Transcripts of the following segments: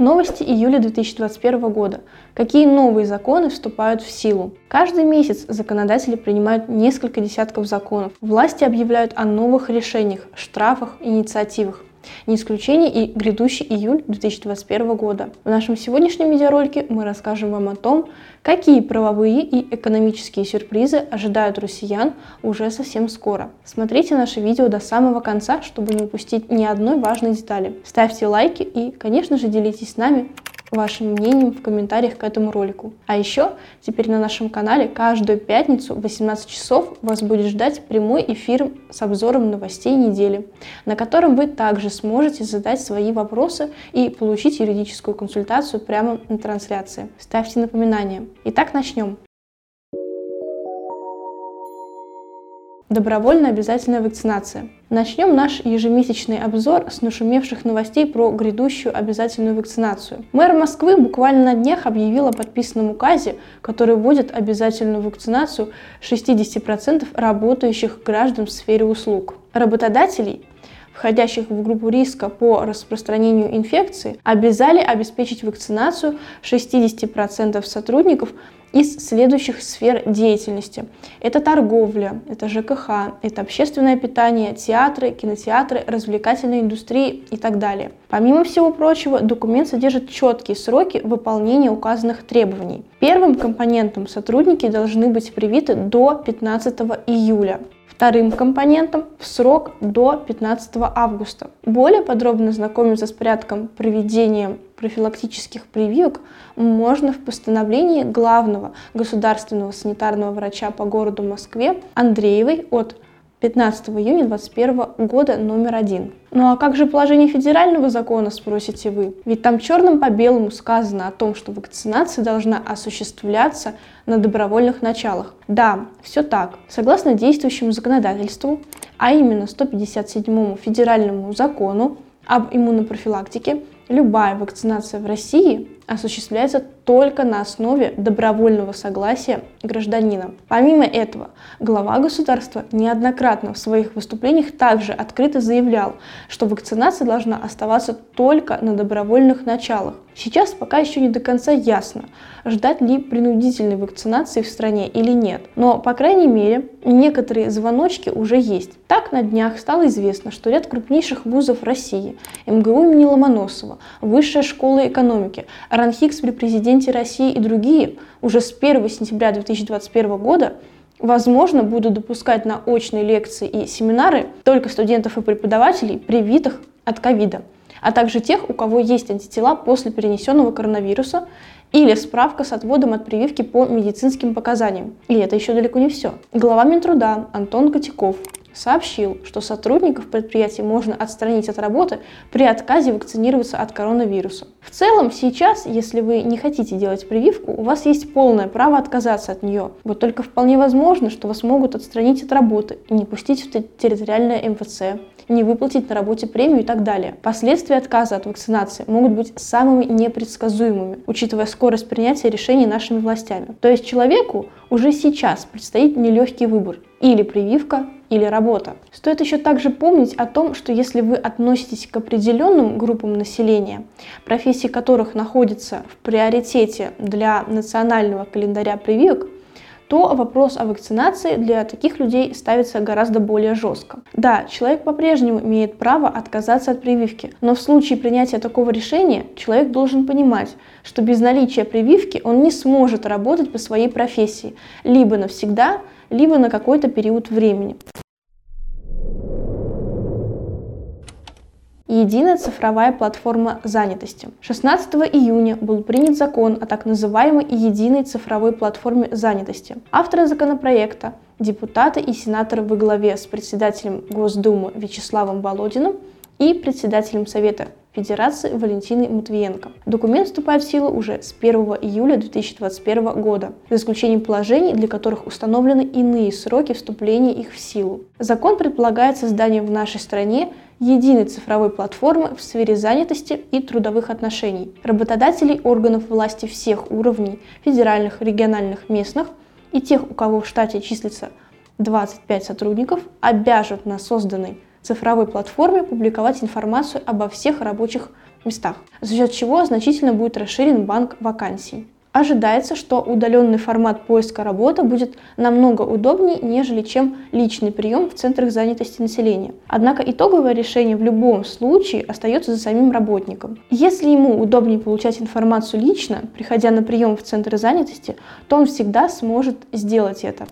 Новости июля 2021 года. Какие новые законы вступают в силу? Каждый месяц законодатели принимают несколько десятков законов. Власти объявляют о новых решениях, штрафах, инициативах. Не исключение и грядущий июль 2021 года. В нашем сегодняшнем видеоролике мы расскажем вам о том, какие правовые и экономические сюрпризы ожидают россиян уже совсем скоро. Смотрите наше видео до самого конца, чтобы не упустить ни одной важной детали. Ставьте лайки и, конечно же, делитесь с нами вашим мнением в комментариях к этому ролику. А еще теперь на нашем канале каждую пятницу в 18 часов вас будет ждать прямой эфир с обзором новостей недели, на котором вы также сможете задать свои вопросы и получить юридическую консультацию прямо на трансляции. Ставьте напоминания. Итак, начнем. Добровольная обязательная вакцинация. Начнем наш ежемесячный обзор с нашумевших новостей про грядущую обязательную вакцинацию. Мэр Москвы буквально на днях объявил о подписанном указе, который вводит обязательную вакцинацию 60% работающих граждан в сфере услуг. Работодателей входящих в группу риска по распространению инфекции, обязали обеспечить вакцинацию 60% сотрудников из следующих сфер деятельности. Это торговля, это ЖКХ, это общественное питание, театры, кинотеатры, развлекательная индустрия и так далее. Помимо всего прочего, документ содержит четкие сроки выполнения указанных требований. Первым компонентом сотрудники должны быть привиты до 15 июля вторым компонентом в срок до 15 августа. Более подробно знакомиться с порядком проведения профилактических прививок можно в постановлении главного государственного санитарного врача по городу Москве Андреевой от 15 июня 2021 года номер один. Ну а как же положение федерального закона, спросите вы? Ведь там черным по белому сказано о том, что вакцинация должна осуществляться на добровольных началах. Да, все так. Согласно действующему законодательству, а именно 157 федеральному закону об иммунопрофилактике, любая вакцинация в России осуществляется только на основе добровольного согласия гражданина. Помимо этого, глава государства неоднократно в своих выступлениях также открыто заявлял, что вакцинация должна оставаться только на добровольных началах. Сейчас пока еще не до конца ясно, ждать ли принудительной вакцинации в стране или нет. Но, по крайней мере, некоторые звоночки уже есть. Так, на днях стало известно, что ряд крупнейших вузов России, МГУ имени Ломоносова, Высшая школа экономики, Ранхикс при президенте России и другие уже с 1 сентября 2021 года возможно, будут допускать на очные лекции и семинары только студентов и преподавателей, привитых от ковида, а также тех, у кого есть антитела после перенесенного коронавируса или справка с отводом от прививки по медицинским показаниям. И это еще далеко не все. Глава Минтруда Антон Котяков сообщил, что сотрудников предприятий можно отстранить от работы при отказе вакцинироваться от коронавируса. В целом, сейчас, если вы не хотите делать прививку, у вас есть полное право отказаться от нее. Вот только вполне возможно, что вас могут отстранить от работы не пустить в территориальное МФЦ, не выплатить на работе премию и так далее. Последствия отказа от вакцинации могут быть самыми непредсказуемыми, учитывая скорость принятия решений нашими властями. То есть человеку уже сейчас предстоит нелегкий выбор – или прививка, или работа. Стоит еще также помнить о том, что если вы относитесь к определенным группам населения, профессии которых находятся в приоритете для национального календаря прививок, то вопрос о вакцинации для таких людей ставится гораздо более жестко. Да, человек по-прежнему имеет право отказаться от прививки, но в случае принятия такого решения человек должен понимать, что без наличия прививки он не сможет работать по своей профессии, либо навсегда, либо на какой-то период времени. Единая цифровая платформа занятости. 16 июня был принят закон о так называемой единой цифровой платформе занятости. Авторы законопроекта, депутаты и сенаторы во главе с председателем Госдумы Вячеславом Володиным и председателем Совета Федерации Валентиной Матвиенко. Документ вступает в силу уже с 1 июля 2021 года, за исключением положений, для которых установлены иные сроки вступления их в силу. Закон предполагает создание в нашей стране единой цифровой платформы в сфере занятости и трудовых отношений. Работодателей органов власти всех уровней, федеральных, региональных, местных и тех, у кого в штате числится 25 сотрудников, обяжут на созданной цифровой платформе публиковать информацию обо всех рабочих местах, за счет чего значительно будет расширен банк вакансий. Ожидается, что удаленный формат поиска работы будет намного удобнее, нежели чем личный прием в центрах занятости населения. Однако итоговое решение в любом случае остается за самим работником. Если ему удобнее получать информацию лично, приходя на прием в центры занятости, то он всегда сможет сделать это.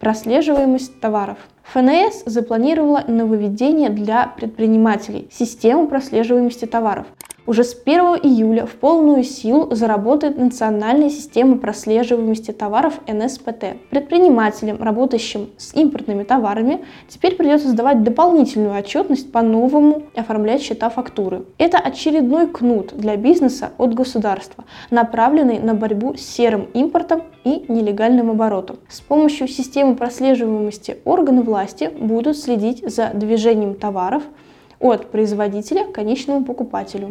Прослеживаемость товаров. ФНС запланировала нововведение для предпринимателей – систему прослеживаемости товаров – уже с 1 июля в полную силу заработает национальная система прослеживаемости товаров НСПТ. Предпринимателям, работающим с импортными товарами, теперь придется сдавать дополнительную отчетность по-новому оформлять счета фактуры. Это очередной кнут для бизнеса от государства, направленный на борьбу с серым импортом и нелегальным оборотом. С помощью системы прослеживаемости органы власти будут следить за движением товаров от производителя к конечному покупателю.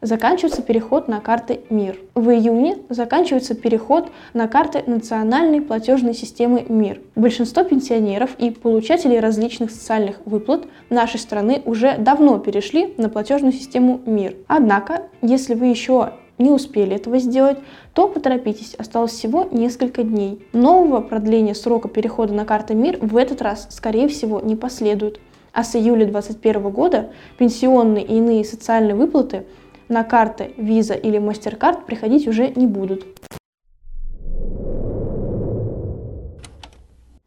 Заканчивается переход на карты МИР. В июне заканчивается переход на карты национальной платежной системы МИР. Большинство пенсионеров и получателей различных социальных выплат нашей страны уже давно перешли на платежную систему МИР. Однако, если вы еще не успели этого сделать, то поторопитесь, осталось всего несколько дней. Нового продления срока перехода на карты МИР в этот раз, скорее всего, не последует. А с июля 2021 года пенсионные и иные социальные выплаты на карты Visa или MasterCard приходить уже не будут.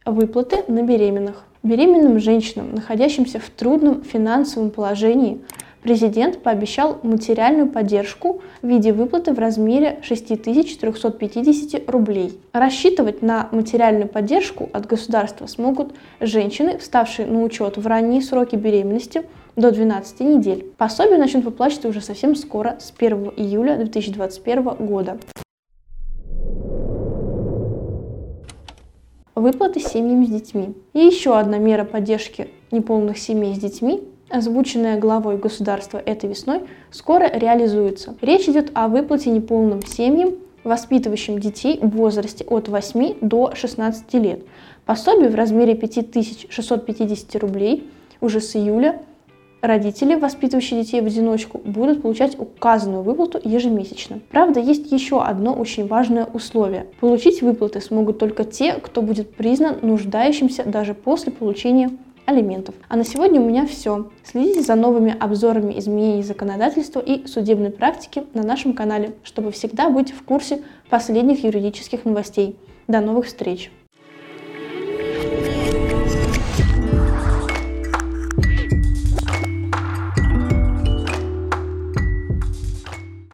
Выплаты на беременных. Беременным женщинам, находящимся в трудном финансовом положении, президент пообещал материальную поддержку в виде выплаты в размере 6350 рублей. Рассчитывать на материальную поддержку от государства смогут женщины, вставшие на учет в ранние сроки беременности до 12 недель. Пособие начнут выплачивать уже совсем скоро, с 1 июля 2021 года. Выплаты семьям с детьми. И еще одна мера поддержки неполных семей с детьми озвученная главой государства этой весной, скоро реализуется. Речь идет о выплате неполным семьям, воспитывающим детей в возрасте от 8 до 16 лет. Пособие в размере 5650 рублей уже с июля родители, воспитывающие детей в одиночку, будут получать указанную выплату ежемесячно. Правда, есть еще одно очень важное условие. Получить выплаты смогут только те, кто будет признан нуждающимся даже после получения алиментов. А на сегодня у меня все. Следите за новыми обзорами изменений законодательства и судебной практики на нашем канале, чтобы всегда быть в курсе последних юридических новостей. До новых встреч!